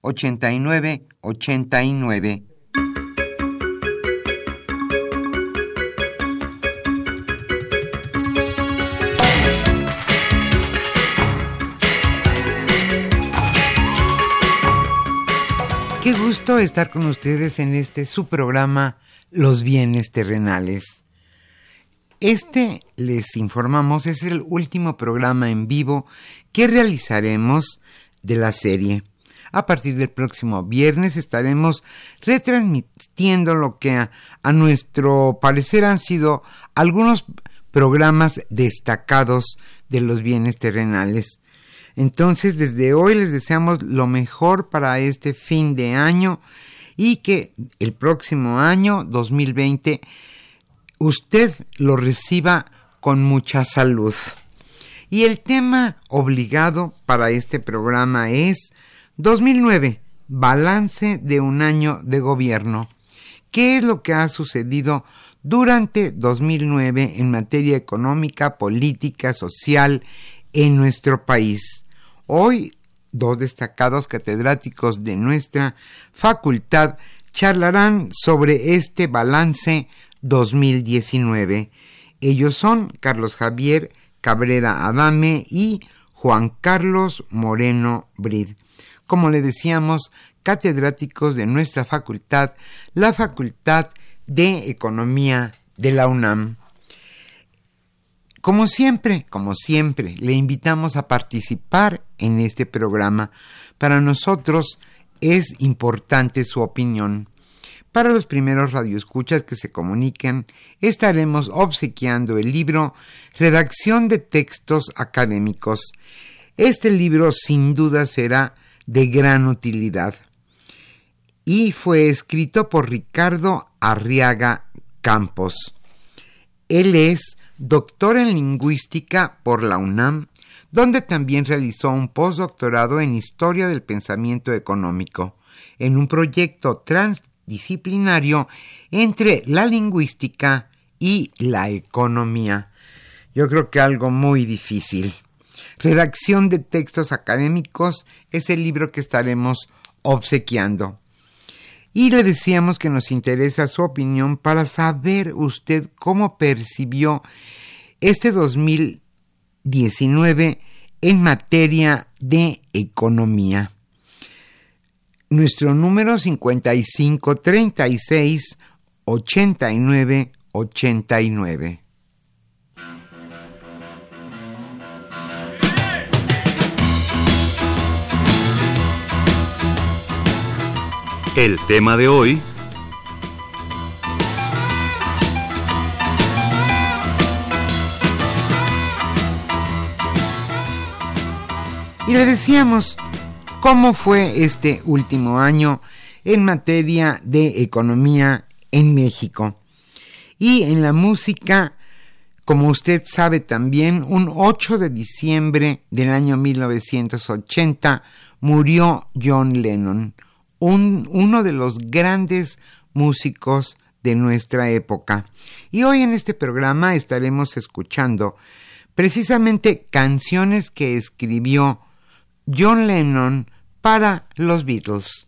89 89. Qué gusto estar con ustedes en este su programa Los bienes terrenales. Este, les informamos, es el último programa en vivo que realizaremos de la serie. A partir del próximo viernes estaremos retransmitiendo lo que a, nuestro parecer han sido algunos programas destacados de los bienes terrenales. Entonces, desde hoy les deseamos lo mejor para este fin de año y que el próximo año 2020 usted lo reciba con mucha salud. Y el tema obligado para este programa es 2009. Balance de un año de gobierno. ¿Qué es lo que ha sucedido durante 2009 en materia económica, política, social en nuestro país? Hoy, dos destacados catedráticos de nuestra facultad charlarán sobre este balance 2019. Ellos son Carlos Javier Cabrera Adame y Juan Carlos Moreno Brid como le decíamos, catedráticos de nuestra facultad, la Facultad de Economía de la UNAM. Como siempre, como siempre, le invitamos a participar en este programa. Para nosotros es importante su opinión. Para los primeros radioescuchas que se comuniquen, estaremos obsequiando el libro Redacción de Textos Académicos. Este libro sin duda será de gran utilidad y fue escrito por Ricardo Arriaga Campos. Él es doctor en lingüística por la UNAM, donde también realizó un postdoctorado en historia del pensamiento económico, en un proyecto transdisciplinario entre la lingüística y la economía. Yo creo que algo muy difícil. Redacción de textos académicos es el libro que estaremos obsequiando. Y le decíamos que nos interesa su opinión para saber usted cómo percibió este 2019 en materia de economía. Nuestro número 5536 89 89. el tema de hoy. Y le decíamos cómo fue este último año en materia de economía en México. Y en la música, como usted sabe también, un 8 de diciembre del año 1980 murió John Lennon uno de los grandes músicos de nuestra época. Y hoy en este programa estaremos escuchando precisamente canciones que escribió John Lennon para los Beatles.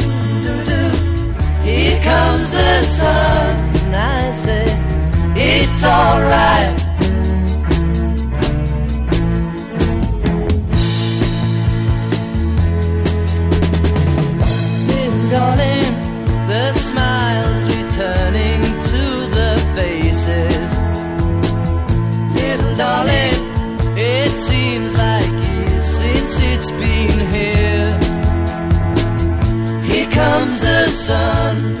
comes the sun, and I say, it's alright. darling, the smiles returning to the faces. Little darling, it seems like years since it's been here. Here comes the sun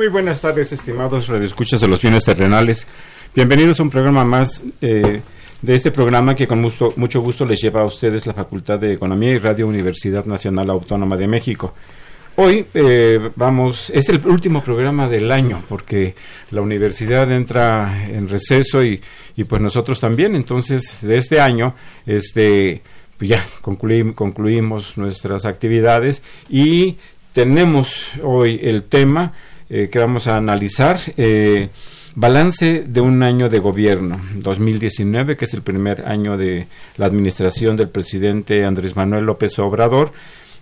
Muy buenas tardes, estimados radioescuchas de los bienes terrenales. Bienvenidos a un programa más eh, de este programa que con mucho gusto les lleva a ustedes la Facultad de Economía y Radio Universidad Nacional Autónoma de México. Hoy eh, vamos, es el último programa del año porque la universidad entra en receso y, y pues nosotros también. Entonces, de este año, este, pues ya concluimos nuestras actividades y tenemos hoy el tema eh, que vamos a analizar. Eh, balance de un año de gobierno, 2019, que es el primer año de la administración del presidente Andrés Manuel López Obrador.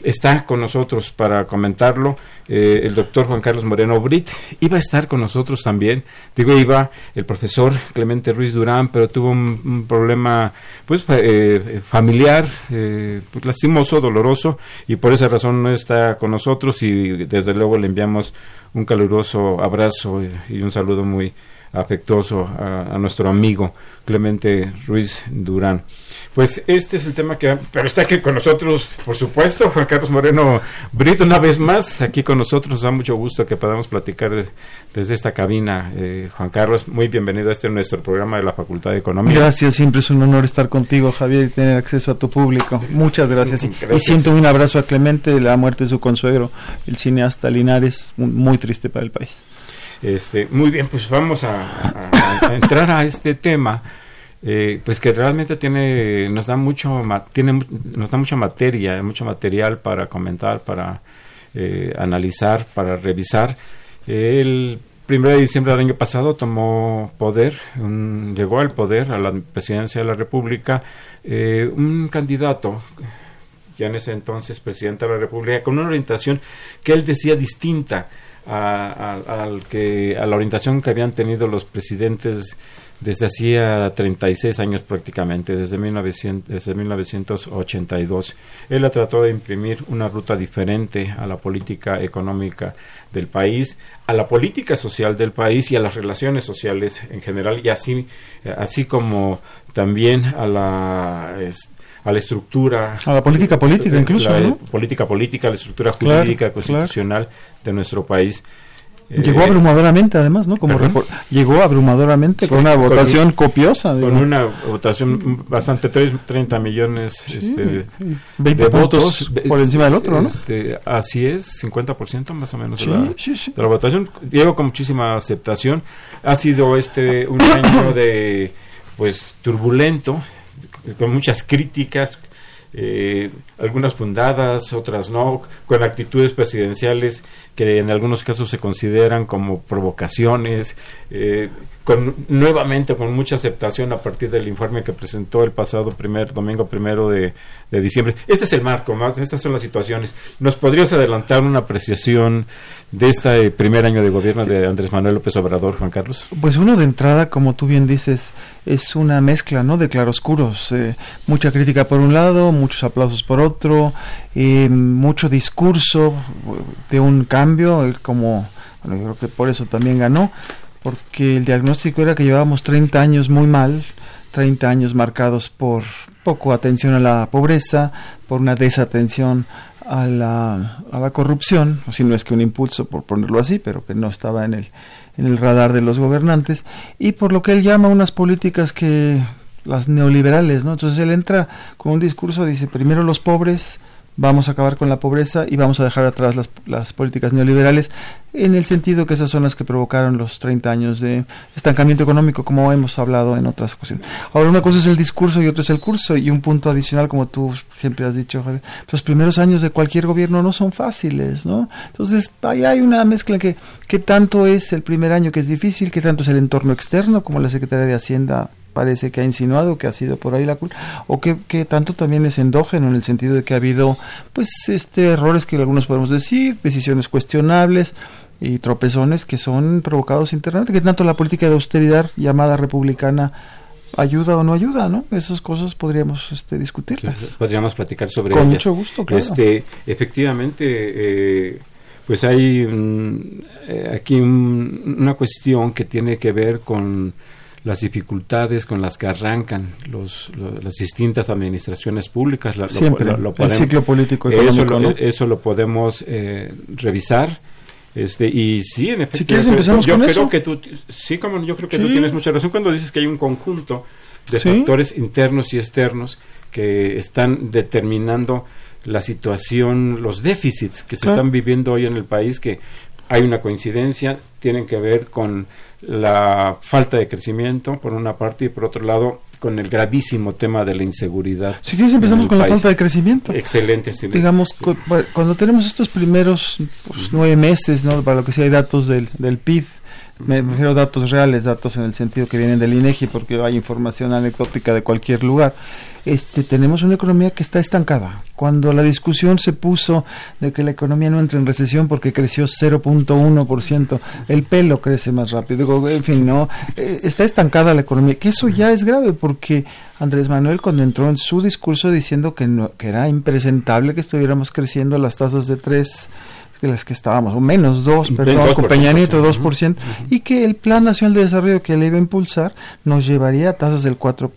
Está con nosotros para comentarlo eh, el doctor Juan Carlos Moreno Brit. Iba a estar con nosotros también, digo iba el profesor Clemente Ruiz Durán, pero tuvo un, problema pues eh, familiar, eh, pues, lastimoso, doloroso, y por esa razón no está con nosotros y desde luego le enviamos un caluroso abrazo y, un saludo muy afectuoso a nuestro amigo Clemente Ruiz Durán. Pues este es el tema que... Pero está aquí con nosotros, por supuesto, Juan Carlos Moreno Brito, una vez más, aquí con nosotros. Nos da mucho gusto que podamos platicar desde esta cabina. Eh, Juan Carlos, muy bienvenido a este nuestro programa de la Facultad de Economía. Gracias, siempre es un honor estar contigo, Javier, y tener acceso a tu público. Muchas gracias. Y, siento un abrazo a Clemente de la muerte de su consuegro, el cineasta Linares, muy triste para el país. Este, muy bien, pues vamos a entrar a este tema eh, pues que realmente tiene nos da mucho tiene nos da mucha materia mucho material para comentar para eh, analizar para revisar. El 1 de diciembre del año pasado tomó poder llegó al poder a la presidencia de la república eh, un candidato ya en ese entonces presidente de la república con una orientación que él decía distinta a la orientación que habían tenido los presidentes desde hacía 36 años prácticamente, desde, 1900, desde 1982. Él ha tratado de imprimir una ruta diferente a la política económica del país, a la política social del país y a las relaciones sociales en general, y así, así como también a la a la estructura a la política política incluso la política política la estructura jurídica constitucional de nuestro país Llegó eh, abrumadoramente, además, ¿no? Como llegó abrumadoramente con una votación copiosa. Con una votación bastante, 30 millones este, de votos. por encima del otro, ¿no? Este, así es, 50% más o menos de la, de, la, votación. Llegó con muchísima aceptación. Ha sido este un año de, pues, turbulento, con muchas críticas, eh, algunas fundadas, otras no, con actitudes presidenciales que en algunos casos se consideran como provocaciones, eh, con, nuevamente con mucha aceptación a partir del informe que presentó el pasado primer domingo primero de, diciembre. Este es el marco, más estas son las situaciones. ¿Nos podrías adelantar una apreciación de este primer año de gobierno de Andrés Manuel López Obrador, Juan Carlos? Pues uno de entrada, como tú bien dices, es una mezcla, ¿no? De claroscuros, eh, mucha crítica por un lado, muchos aplausos por otro, eh, mucho discurso de un cambio, eh, como bueno, yo creo que por eso también ganó porque el diagnóstico era que llevábamos 30 años muy mal, 30 años marcados por poco atención a la pobreza, por una desatención a la, a la corrupción, o si no es que un impulso, por ponerlo así, pero que no estaba en el, en el radar de los gobernantes, y por lo que él llama unas políticas que las neoliberales, ¿no? Entonces él entra con un discurso, dice, primero los pobres, vamos a acabar con la pobreza y vamos a dejar atrás las, políticas neoliberales en el sentido que esas son las que provocaron los 30 años de estancamiento económico, como hemos hablado en otras ocasiones. Ahora, una cosa es el discurso y otra es el curso, y un punto adicional, como tú siempre has dicho, Javier, los primeros años de cualquier gobierno no son fáciles, ¿no? Entonces, ahí hay una mezcla que, que tanto es el primer año que es difícil, que tanto es el entorno externo, como la Secretaría de Hacienda parece que ha insinuado que ha sido por ahí la culpa, o que, que, tanto también es endógeno en el sentido de que ha habido pues este errores que algunos podemos decir, decisiones cuestionables y tropezones que son provocados internamente, que tanto la política de austeridad llamada republicana ayuda o no ayuda, ¿no? Esas cosas podríamos este, discutirlas. Podríamos platicar sobre Con mucho gusto, claro. Este, efectivamente, eh, pues hay eh, aquí una cuestión que tiene que ver con las dificultades con las que arrancan los, las distintas administraciones públicas. Siempre, el ciclo político eso, lo, eso lo podemos eh, revisar. Este, y sí, en efecto, si quieres empezamos yo con creo eso. que tú, sí, como yo creo que tú tienes mucha razón cuando dices que hay un conjunto de factores internos y externos que están determinando la situación, los déficits que se están viviendo hoy en el país, que hay una coincidencia, tienen que ver con la falta de crecimiento, por una parte, y por otro lado, con el gravísimo tema de la inseguridad. Si quieres, empezamos con la falta de crecimiento. Excelente. Digamos, cuando tenemos estos primeros pues, nueve meses, ¿no? para lo que sea, hay datos del, del PIB, me refiero a datos reales, datos en el sentido que vienen del INEGI, porque hay información anecdótica de cualquier lugar. Este, tenemos una economía que está estancada. Cuando la discusión se puso de que la economía no entra en recesión porque creció 0.1%, el pelo crece más rápido. En fin, no, eh, está estancada la economía. Que eso ya es grave porque Andrés Manuel cuando entró en su discurso diciendo que, no, que era impresentable que estuviéramos creciendo las tasas de 3 de las que estábamos, o menos 2, Ven, perdón, 2%, con Peña Nieto sí. 2%, y que el Plan Nacional de Desarrollo que le iba a impulsar nos llevaría a tasas del 4%.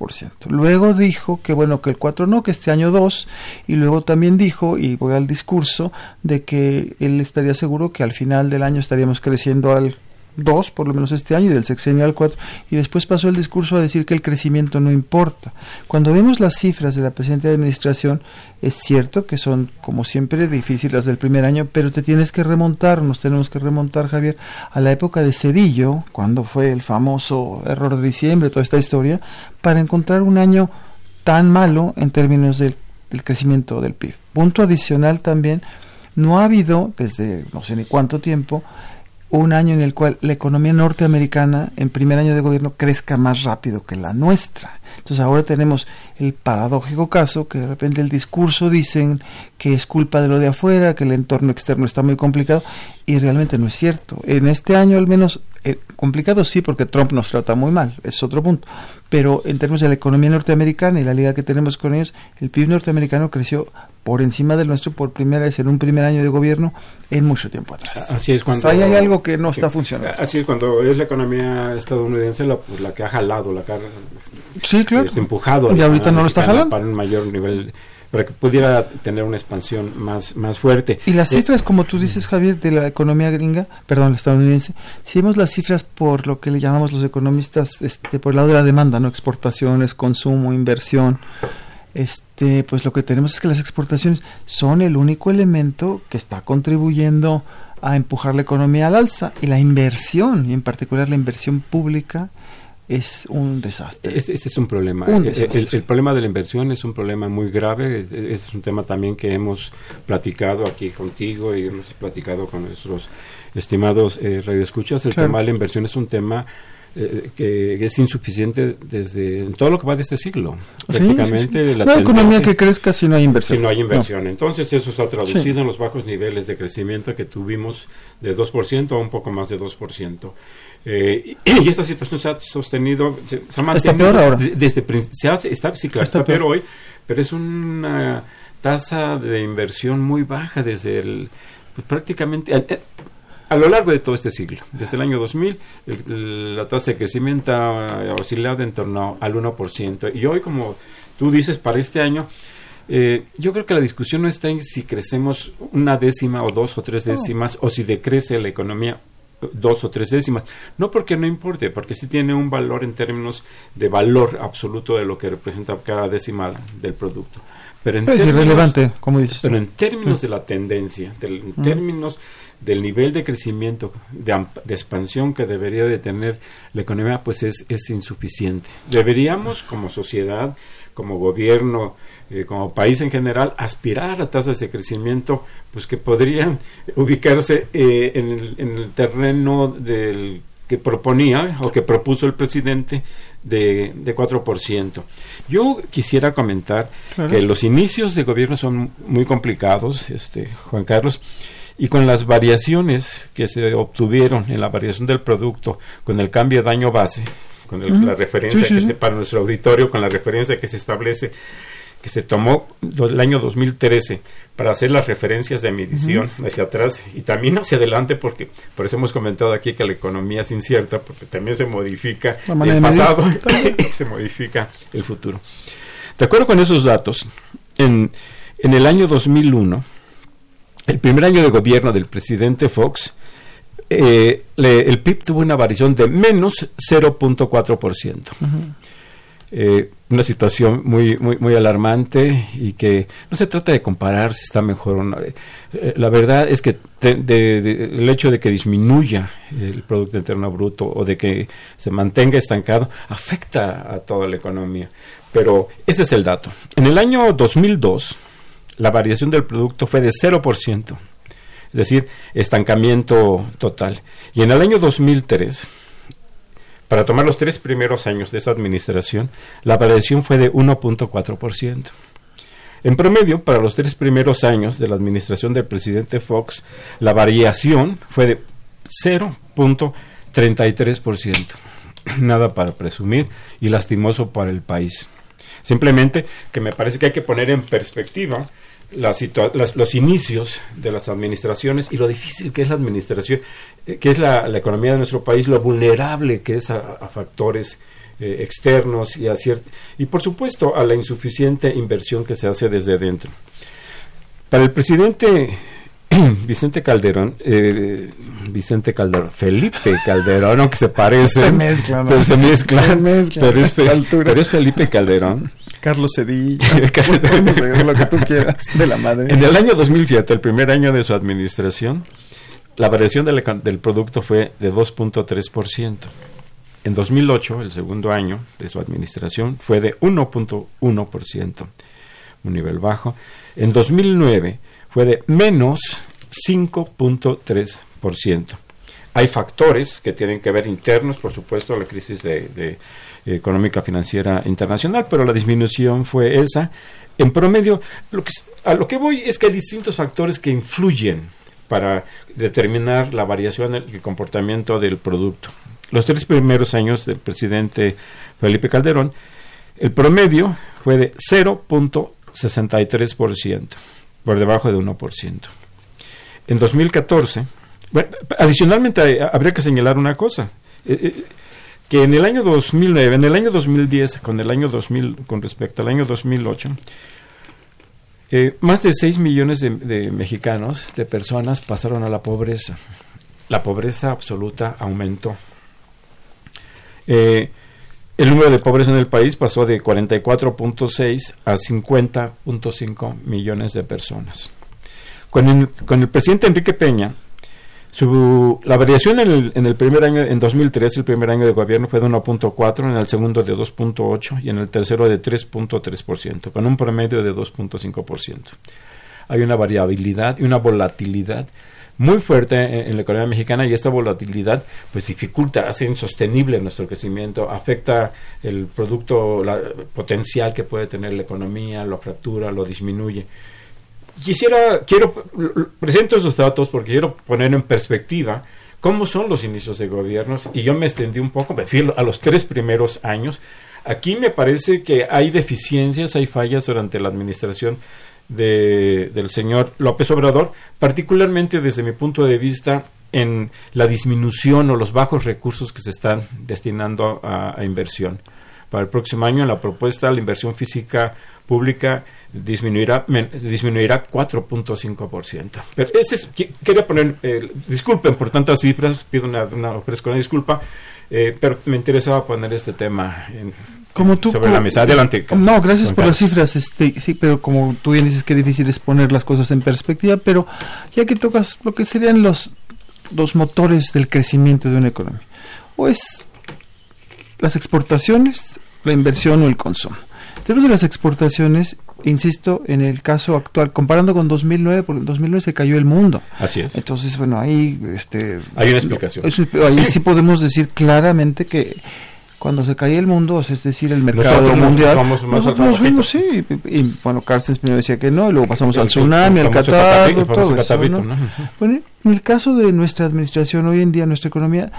Luego dijo que bueno, que el 4 no, que este año 2, y luego también dijo, y voy al discurso, de que él estaría seguro que al final del año estaríamos creciendo al 2, por lo menos este año, y del sexenio al 4, y después pasó el discurso a decir que el crecimiento no importa. Cuando vemos las cifras de la presidenta de administración, es cierto que son, como siempre, difíciles las del primer año, pero te tienes que remontar, nos tenemos que remontar, Javier, a la época de Cedillo, cuando fue el famoso error de diciembre, toda esta historia, para encontrar un año tan malo en términos del, del crecimiento del PIB. Punto adicional también, no ha habido, desde no sé ni cuánto tiempo, un año en el cual la economía norteamericana en primer año de gobierno crezca más rápido que la nuestra. Entonces ahora tenemos el paradójico caso que de repente el discurso dicen que es culpa de lo de afuera, que el entorno externo está muy complicado y realmente no es cierto. En este año al menos eh, complicado sí porque Trump nos trata muy mal, es otro punto. Pero en términos de la economía norteamericana y la liga que tenemos con ellos, el PIB norteamericano creció por encima del nuestro por primera vez en un primer año de gobierno en mucho tiempo atrás. Así es cuando... Entonces, ahí hay algo que no está funcionando. Así es cuando es la economía estadounidense la, pues, la que ha jalado, la que ha Sí, claro. este, empujado. Y ahorita no lo está jalando. Para un mayor nivel, para que pudiera tener una expansión más, más fuerte. Y las Eh, cifras, como tú dices, Javier, de la economía gringa, perdón, estadounidense, si vemos las cifras por lo que le llamamos los economistas, este, por el lado de la demanda, ¿no? Exportaciones, consumo, inversión, este, pues lo que tenemos es que las exportaciones son el único elemento que está contribuyendo a empujar la economía al alza y la inversión, y en particular la inversión pública, es un desastre. Ese, ese es un problema. Un el, el problema de la inversión es un problema muy grave. Es un tema también que hemos platicado aquí contigo y hemos platicado con nuestros estimados eh, radioescuchas. El Claro. tema de la inversión es un tema eh, que es insuficiente desde todo lo que va de este siglo. Prácticamente sí, sí. la No hay economía que crezca si no hay inversión. si no hay inversión. Entonces eso se ha traducido en los bajos niveles de crecimiento que tuvimos de 2% a un poco más de 2%. Eh, y, esta situación se ha sostenido, se, se ha Está mantenido peor ahora. de- desde prin- se ha- está, sí, claro, Está está, peor peor. hoy, pero es una tasa de inversión muy baja desde el pues, prácticamente a, a lo largo de todo este siglo. Desde el año 2000 el- el- la tasa de crecimiento ha oscilado en torno al 1%. Y hoy, como tú dices, para este año eh, yo creo que la discusión no está en si crecemos una décima o dos o tres décimas o si decrece la economía eh, dos o tres décimas. No porque no importe, porque sí tiene un valor en términos de valor absoluto de lo que representa cada décima del producto. Pero en Es términos- irrelevante, como dices. pero en términos de la tendencia, del- en términos del nivel de crecimiento, de, de expansión que debería de tener la economía, pues es, es insuficiente. Deberíamos, como sociedad, como gobierno, eh, como país en general, aspirar a tasas de crecimiento pues que podrían ubicarse eh, en, el, en el terreno del que proponía o que propuso el presidente de, de 4%. Yo quisiera comentar Claro. que los inicios de gobierno son muy complicados, este, Juan Carlos, y con las variaciones que se obtuvieron en la variación del producto, con el cambio de año base, con el- la referencia Sí, que sí. se, para nuestro auditorio, con la referencia que se establece, que se tomó do- el año 2013 para hacer las referencias de medición hacia atrás y también hacia adelante, porque por eso hemos comentado aquí que la economía es incierta, porque también se modifica el pasado y se modifica el futuro. De acuerdo con esos datos, en, en el año 2001, el primer año de gobierno del presidente Fox, eh, le- el PIB tuvo una variación de menos 0.4%. Eh, una situación muy, muy, muy alarmante y que no se trata de comparar si está mejor o no. Eh, eh, la verdad es que te- de- de- el hecho de que disminuya el Producto Interno Bruto o de que se mantenga estancado afecta a toda la economía. Pero ese es el dato. En el año 2002, la variación del producto fue de 0%, es decir, estancamiento total. Y en el año 2003, para tomar los tres primeros años de esta administración, la variación fue de 1.4%. En promedio, para los tres primeros años de la administración del presidente Fox, la variación fue de 0.33%. Nada para presumir y lastimoso para el país. Simplemente que me parece que hay que poner en perspectiva la situa- las- los inicios de las administraciones y lo difícil que es la administración, eh, que es la, la economía de nuestro país, lo vulnerable que es a, a factores eh, externos y a y por supuesto a la insuficiente inversión que se hace desde dentro. Para el presidente Vicente Calderón, eh, Vicente Calderón, Felipe Calderón, aunque se parecen, Se mezclan, pero se mezclan, Se mezclan pero, es pero es Felipe Calderón. Carlos Cedillo, podemos hacer lo que tú quieras de la madre. En el año 2007, el primer año de su administración, la variación de la can- del producto fue de 2.3%. En 2008, el segundo año de su administración, fue de 1.1%, un nivel bajo. En 2009 fue de menos 5.3%. Hay factores que tienen que ver internos, por supuesto, la crisis de, de económica financiera internacional, pero la disminución fue esa. En promedio, lo que, a lo que voy es que hay distintos factores que influyen para determinar la variación del el comportamiento del producto. Los tres primeros años del presidente Felipe Calderón, el promedio fue de 0.63%, por debajo de 1%. En 2014, bueno, adicionalmente habría que señalar una cosa, eh, eh, que en el año 2009, en el año 2010, con el año 2000, con respecto al año 2008, eh, más de 6 millones de, de mexicanos, de personas, pasaron a la pobreza. La pobreza absoluta aumentó. Eh, el número de pobres en el país pasó de 44.6 a 50.5 millones de personas. Con el, con el presidente Enrique Peña, su, la variación en el, en el primer año, en 2003, el primer año de gobierno fue de 1.4, en el segundo de 2.8 y en el tercero de 3.3%, con un promedio de 2.5%. Hay una variabilidad y una volatilidad muy fuerte en, en la economía mexicana y esta volatilidad pues dificulta, hace insostenible nuestro crecimiento, afecta el producto la, potencial que puede tener la economía, lo fractura, lo disminuye. Quisiera, quiero, presento esos datos porque quiero poner en perspectiva cómo son los inicios de gobiernos y yo me extendí un poco, me fui a los tres primeros años. Aquí me parece que hay deficiencias, hay fallas durante la administración de, del señor López Obrador, particularmente desde mi punto de vista en la disminución o los bajos recursos que se están destinando a, a inversión. Para el próximo año, en la propuesta, la inversión física pública disminuirá disminuirá 4.5%. Pero ese es, quería poner, eh, disculpen por tantas cifras, pido una, una ofrezco una disculpa, eh, pero me interesaba poner este tema en- Como tú, sobre como- la mesa. Adelante. No, gracias por las cifras, este, sí, pero como tú bien dices que difícil es poner las cosas en perspectiva, pero ya que tocas lo que serían los, los motores del crecimiento de una economía, o es las exportaciones, la inversión o el consumo. De las exportaciones, insisto, en el caso actual, comparando con 2009, porque en 2009 se cayó el mundo. Así es. Entonces, bueno, ahí este, Hay una explicación. es- ahí sí podemos decir claramente que cuando se cae el mundo, es decir, el mercado Nosotros nos mundial, vamos más nosotros al nos fuimos, sí, y, y, bueno, Carstens primero decía que no, y luego pasamos al El- el- tsunami, el al famoso todo eso, catavito, ¿no? ¿no? Bueno, en el caso de nuestra administración hoy en día, nuestra economía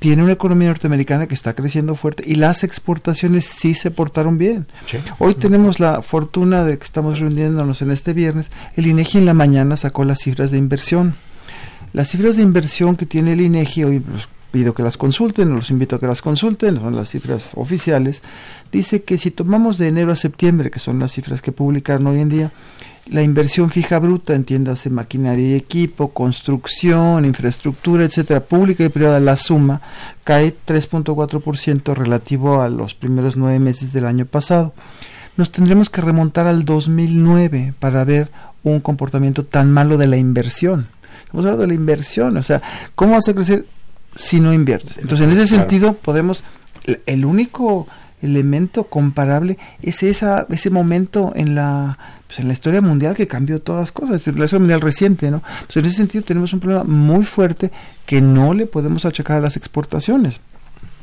tiene una economía norteamericana que está creciendo fuerte y las exportaciones sí se portaron bien. Sí. Hoy tenemos la fortuna de que estamos reuniéndonos en este viernes. El INEGI en la mañana sacó las cifras de inversión. Las cifras de inversión que tiene el INEGI, hoy pues, pido que las consulten, los invito a que las consulten, son las cifras oficiales, dice que si tomamos de enero a septiembre, que son las cifras que publicaron hoy en día, la inversión fija bruta, entiéndase maquinaria y equipo, construcción, infraestructura, etcétera, pública y privada, la suma cae 3.4% relativo a los primeros nueve meses del año pasado. Nos tendremos que remontar al 2009 para ver un comportamiento tan malo de la inversión. Estamos hablando de la inversión, o sea, ¿cómo vas a crecer si no inviertes? Entonces, en ese sentido, podemos, el- el único elemento comparable es esa, ese momento en la, pues en la historia mundial que cambió todas las cosas, en la historia mundial reciente, ¿no? Entonces, en ese sentido tenemos un problema muy fuerte que no le podemos achacar a las exportaciones.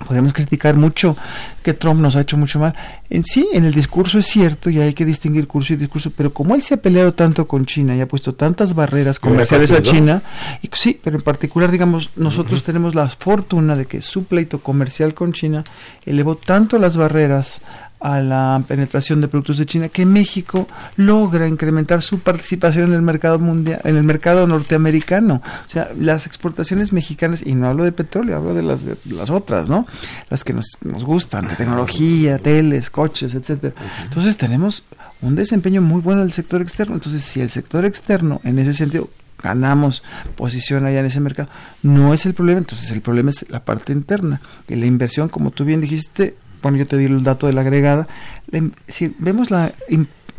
Podemos criticar mucho que Trump nos ha hecho mucho mal. En sí, en el discurso es cierto y hay que distinguir curso y discurso, pero como él se ha peleado tanto con China y ha puesto tantas barreras comerciales a. China, y sí, pero en particular, digamos, nosotros tenemos la fortuna de que su pleito comercial con China elevó tanto las barreras a la penetración de productos de China, que México logra incrementar su participación en el mercado mundial, en el mercado norteamericano. O sea, las exportaciones mexicanas, y no hablo de petróleo, hablo de las, de las otras, ¿no? Las que nos, nos gustan, de tecnología, teles, coches, etcétera. Entonces tenemos un desempeño muy bueno del sector externo. Entonces, si el sector externo, en ese sentido, ganamos posición allá en ese mercado, no es el problema, entonces el problema es la parte interna. Y la inversión, como tú bien dijiste, yo te di el dato de la agregada, si vemos la...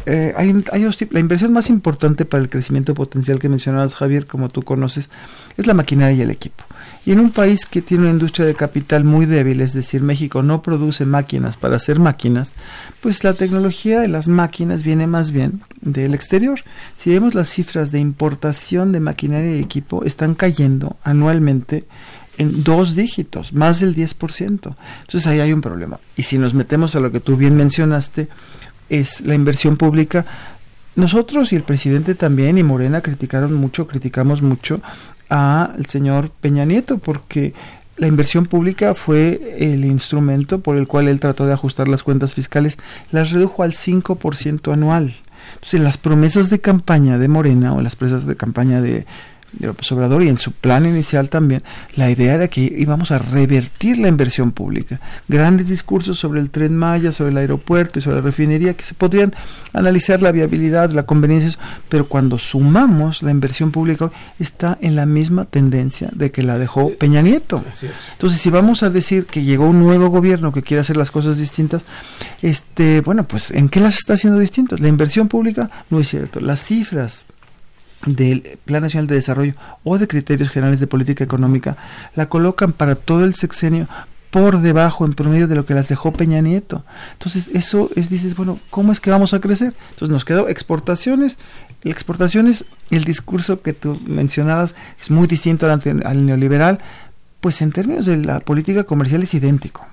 Eh, hay, hay la inversión más importante para el crecimiento potencial que mencionabas, Javier, como tú conoces, es la maquinaria y el equipo. Y en un país que tiene una industria de capital muy débil, es decir, México no produce máquinas para hacer máquinas, pues la tecnología de las máquinas viene más bien del exterior. Si vemos las cifras de importación de maquinaria y equipo, están cayendo anualmente en dos dígitos, más del 10%. Entonces ahí hay un problema. Y si nos metemos a lo que tú bien mencionaste, es la inversión pública. Nosotros y el presidente también y Morena criticaron mucho, criticamos mucho al señor Peña Nieto porque la inversión pública fue el instrumento por el cual él trató de ajustar las cuentas fiscales, las redujo al 5% anual. Entonces, las promesas de campaña de Morena o las promesas de campaña de de López Obrador y en su plan inicial también, la idea era que íbamos a revertir la inversión pública. Grandes discursos sobre el tren Maya, sobre el aeropuerto y sobre la refinería que se podrían analizar la viabilidad, la conveniencia, pero cuando sumamos la inversión pública está en la misma tendencia de que la dejó Peña Nieto. Entonces, si vamos a decir que llegó un nuevo gobierno que quiere hacer las cosas distintas, este, bueno, pues ¿en qué las está haciendo distintas? La inversión pública no es cierto. Las cifras del Plan Nacional de Desarrollo o de criterios generales de política económica la colocan para todo el sexenio por debajo en promedio de lo que las dejó Peña Nieto. Entonces, eso es, dices, bueno, ¿cómo es que vamos a crecer? Entonces nos quedó exportaciones. La exportaciones, el discurso que tú mencionabas es muy distinto al, al neoliberal, pues en términos de la política comercial es idéntico.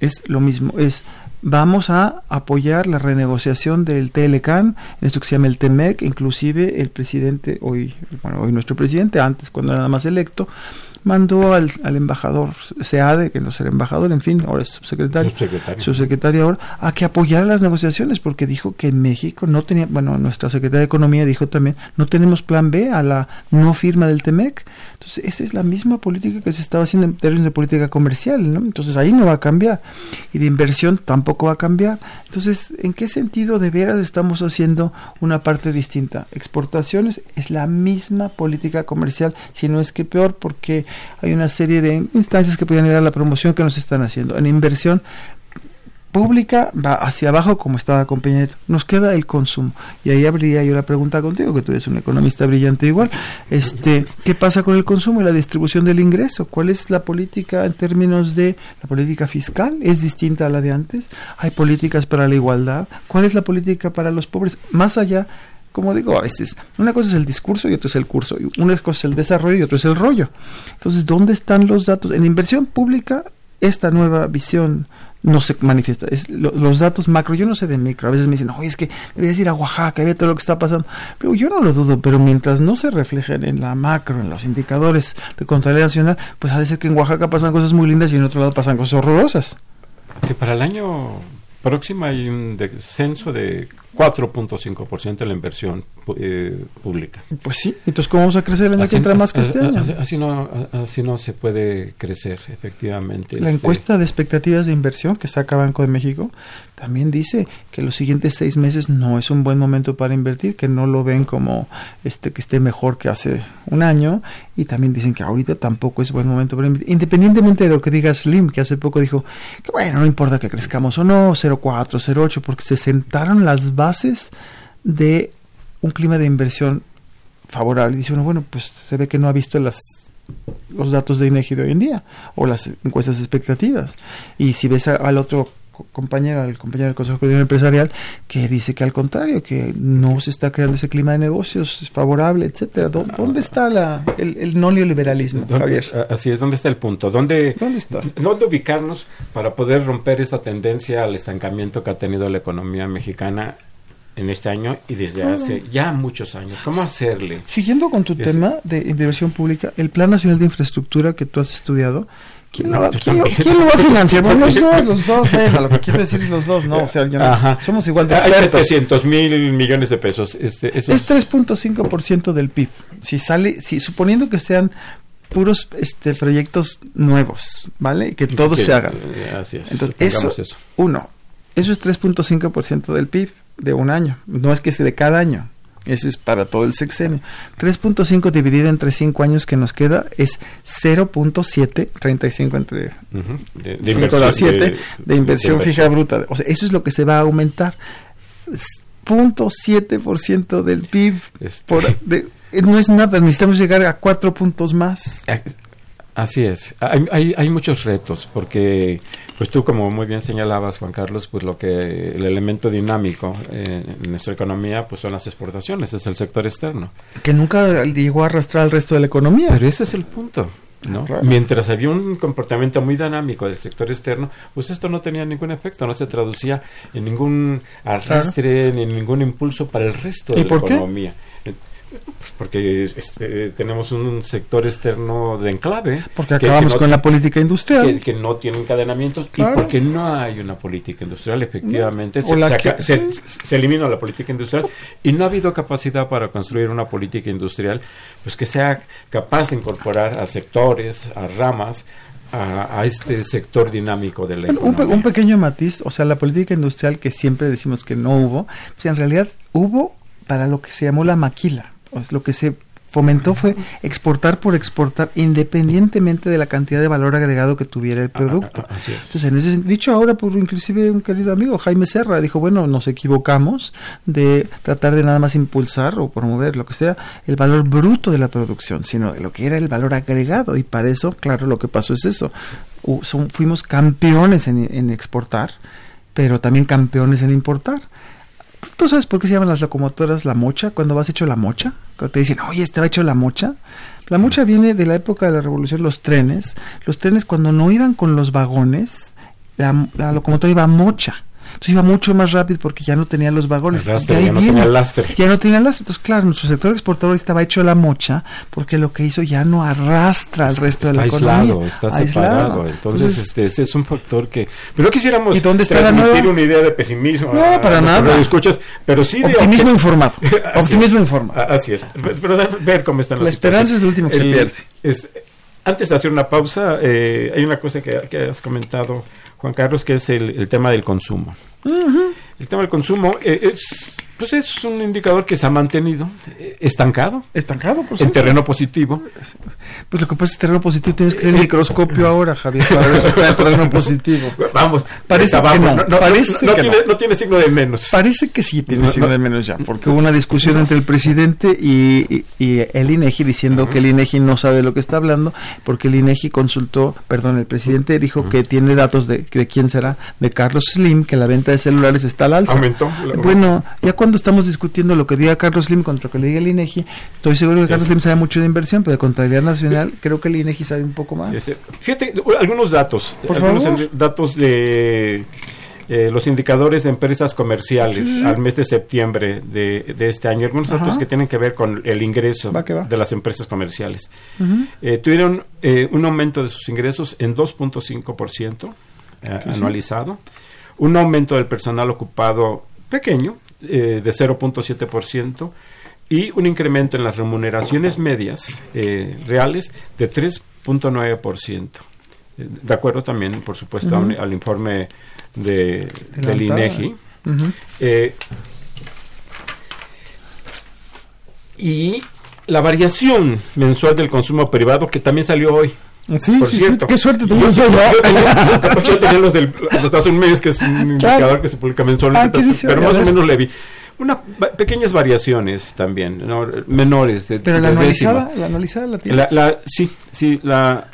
Es lo mismo, es vamos a apoyar la renegociación del TLCAN, en esto que se llama el TEMEC, inclusive el presidente, hoy, bueno, hoy nuestro presidente, antes cuando era nada más electo, mandó al, al embajador SEADE, que no será embajador, en fin, ahora es subsecretario, subsecretario. ahora, a que apoyara las negociaciones, porque dijo que México no tenía, bueno, nuestra secretaria de Economía dijo también, no tenemos plan B a la no firma del TEMEC. Entonces, esa es la misma política que se estaba haciendo en términos de política comercial, ¿no? Entonces, ahí no va a cambiar. Y de inversión tampoco va a cambiar. Entonces, ¿en qué sentido de veras estamos haciendo una parte distinta? Exportaciones es la misma política comercial, si no es que peor, porque hay una serie de instancias que pueden ir a la promoción que nos están haciendo. En inversión pública va hacia abajo como estaba con Nos queda el consumo. Y ahí habría yo la pregunta contigo, que tú eres un economista brillante igual. Este, ¿Qué pasa con el consumo y la distribución del ingreso? ¿Cuál es la política en términos de la política fiscal? ¿Es distinta a la de antes? ¿Hay políticas para la igualdad? ¿Cuál es la política para los pobres? Más allá como digo, a veces una cosa es el discurso y otra es el curso, una cosa es el desarrollo y otra es el rollo. Entonces, ¿dónde están los datos? En inversión pública, esta nueva visión no se manifiesta. Es los datos macro, yo no sé de micro, a veces me dicen, no, es que debes ir a Oaxaca y ver todo lo que está pasando. Pero yo no lo dudo, pero mientras no se reflejen en la macro, en los indicadores de Contraloría Nacional, pues ha de que en Oaxaca pasan cosas muy lindas y en otro lado pasan cosas horrorosas. Que para el año próximo hay un descenso de 4.5% de la inversión eh, pública. Pues sí, entonces ¿cómo vamos a crecer el año que entra más que este año? Así, no, así no se puede crecer, efectivamente. La este encuesta de expectativas de inversión que saca Banco de México también dice que los siguientes seis meses no es un buen momento para invertir, que no lo ven como este que esté mejor que hace un año y también dicen que ahorita tampoco es buen momento para invertir. Independientemente de lo que diga Slim, que hace poco dijo que bueno, no importa que crezcamos o no, 0.4, 0.8, porque se sentaron las bases de un clima de inversión favorable. Dice uno, bueno, pues se ve que no ha visto las los datos de INEGI de hoy en día o las encuestas expectativas. Y si ves al otro compañero, al compañero del Consejo Coordinador Empresarial, que dice que al contrario, que no se está creando ese clima de negocios favorable, etcétera. ¿Dónde está la, el, no neoliberalismo, Javier? Así es, ¿dónde está el punto? ¿Dónde, ¿Dónde está? ¿Dónde ubicarnos para poder romper esta tendencia al estancamiento que ha tenido la economía mexicana en este año y desde hace ya muchos años. ¿Cómo hacerle? Siguiendo con tu tema de inversión pública, el Plan Nacional de Infraestructura que tú has estudiado, ¿Quién, lo, va, ¿quién, lo, quién lo va a financiar? Bueno, los dos, los dos, venga, lo que quiero decir es los dos, no, o sea, no- somos igual de Hay expertos. 700 mil millones de pesos. Este, eso Es 3.5% del PIB. Si sale, si suponiendo que sean puros este, proyectos nuevos, ¿vale? Que todos que- se hagan. eh, Así es. Entonces, eso, eso. uno, eso es 3.5% del PIB de un año. No es que sea de cada año. Eso es para todo el sexenio. 3.5 dividido entre 5 años que nos queda es 0.7, 35 entre Ujú, de, de 5 a la 7 de, inversión de fija bruta. O sea, eso es lo que se va a aumentar. Es 0.7% del PIB. Este- Por, no es nada, necesitamos llegar a 4 puntos más. Así es. Hay, hay, hay muchos retos porque, pues tú como muy bien señalabas, Juan Carlos, pues lo que el elemento dinámico eh, en nuestra economía, pues son las exportaciones, es el sector externo. Que nunca llegó a arrastrar al resto de la economía. Pero ese es el punto. ¿no? Claro. Mientras había un comportamiento muy dinámico del sector externo, pues esto no tenía ningún efecto, no se traducía en ningún arrastre ni en ningún impulso para el resto ¿Y de por la qué? economía. Pues porque este, tenemos un sector externo de enclave. Porque que- que acabamos no- con la política industrial. que, que no tiene encadenamientos Claro. y porque no hay una política industrial, efectivamente. No. Se, la se se- se elimina la política industrial y no ha habido capacidad para construir una política industrial pues que sea capaz de incorporar a sectores, a ramas, a, a este sector dinámico de la Bueno, un, economía. un pequeño matiz, o sea, la política industrial que siempre decimos que no hubo, pues en realidad hubo para lo que se llamó la maquila. Sea, lo que se fomentó fue exportar por exportar independientemente de la cantidad de valor agregado que tuviera el producto. Ah, ah, así es. Entonces, en ese dicho ahora por inclusive un querido amigo, Jaime Serra, dijo, bueno, nos equivocamos de tratar de nada más impulsar o promover lo que sea el valor bruto de la producción, sino de lo que era el valor agregado. Y para eso, claro, lo que pasó es eso. Son- fuimos campeones en, en exportar, pero también campeones en importar. ¿Tú sabes por qué se llaman las locomotoras la mocha? Cuando vas hecho la mocha, cuando te dicen, oye, estaba hecho la mocha. La mocha viene de la época de la revolución, los trenes. Los trenes cuando no iban con los vagones, la, la locomotora iba mocha. Entonces iba mucho más rápido porque ya no tenía los vagones. Lastre, ya no viene. tenía lastre. Ya no tenía lastre. Entonces, claro, nuestro sector exportador estaba hecho la mocha porque lo que hizo ya no arrastra al resto de la aislado, economía. está Aislado. separado. Entonces, este, ese es un factor que... Pero quisiéramos ¿Y dónde está la transmitir nueva? una idea de pesimismo. No, a- a para nuestros nada. radioescuchas, pero sí de Optimismo informado. Optimismo informado. A- Así es. Pero ver cómo están La las esperanza situaciones. es lo último que se El- pierde. es- antes de hacer una pausa, eh, hay una cosa que, que has comentado, Juan Carlos, que es el, el tema del consumo. El tema del consumo eh, es, pues es un indicador que se ha mantenido eh, estancado Estancado, por en terreno positivo. Pues lo que pasa es que terreno positivo tienes que tener el microscopio ahora, Javier, para ver si está en terreno positivo. Vamos, Parece que no, parece no que tiene, no. no tiene signo de menos. Parece que sí tiene No, signo no. de menos ya, porque hubo una discusión entre el presidente y, y- y el INEGI diciendo que el INEGI no sabe lo que está hablando, porque el INEGI consultó, perdón, el presidente dijo que tiene datos de, de quién será, de Carlos Slim, que la venta de celulares está al alza. Aumentó. Bueno, ya cuando estamos discutiendo lo que diga Carlos Slim contra lo que le diga el INEGI, estoy seguro que Carlos Slim sabe mucho de inversión, pero de contabilidad nacional creo que el INEGI sabe un poco más. Este, fíjate, algunos datos. Por algunos favor. datos de eh, los indicadores de empresas comerciales Sí, al mes de septiembre de, de este año. Algunos datos Ajá. que tienen que ver con el ingreso Va que va. de las empresas comerciales. Eh, tuvieron eh, un aumento de sus ingresos en 2.5% eh, anualizado, un aumento del personal ocupado pequeño eh, de 0.7% y un incremento en las remuneraciones medias eh, reales de 3.9%. Eh, De acuerdo también, por supuesto, al informe de, del. INEGI. Eh, y la variación mensual del consumo privado que también salió hoy. Sí, por sí, cierto. sí, qué suerte tuvimos yo, yo tenía, capaz yo tenía los del los de hace un mes, que es un indicador que se publica mensualmente, Ah, ¿qué dice? pero más o menos le vi. Una, pequeñas variaciones también, ¿no? menores. De, Pero la de décimas. anualizada, la anualizada la tienes. La, la- sí, sí, la,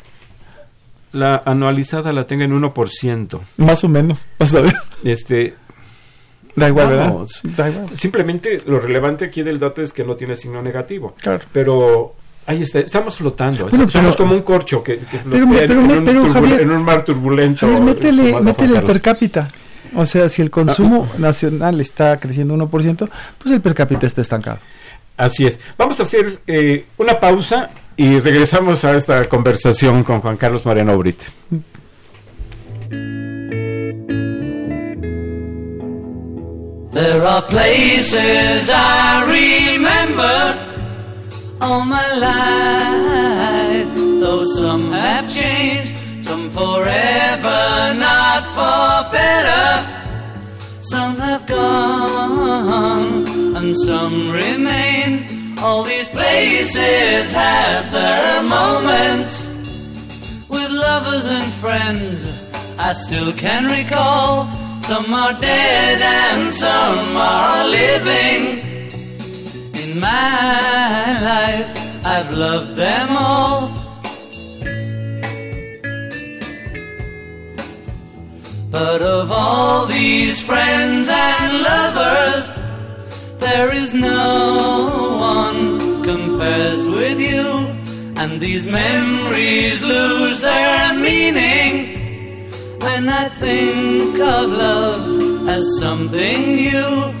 la anualizada la tengo en 1%. Más o menos, vas a ver. Este, Da igual, ¿verdad? Da igual. Simplemente lo relevante aquí del dato es que no tiene signo negativo. Claro. Pero ahí está, estamos flotando. Bueno, Somos pero- como un corcho que, que Pero- flotea pero- en, un turbul- Javier- en un mar turbulento. Javier, métele, métele el per cápita. O sea, si el consumo nacional está creciendo 1%, pues el per cápita está estancado. Así es. Vamos a hacer eh, una pausa y regresamos a esta conversación con Juan Carlos Moreno Brit. There are places I remember all my life, though some have changed, some forever, not for better. Some have gone and some remain. All these places had their moments with lovers and friends. I still can recall. Some are dead and some are living. In my life, I've loved them all. But of all these friends and lovers, there is no one compares with you. And these memories lose their meaning when I think of love as something new.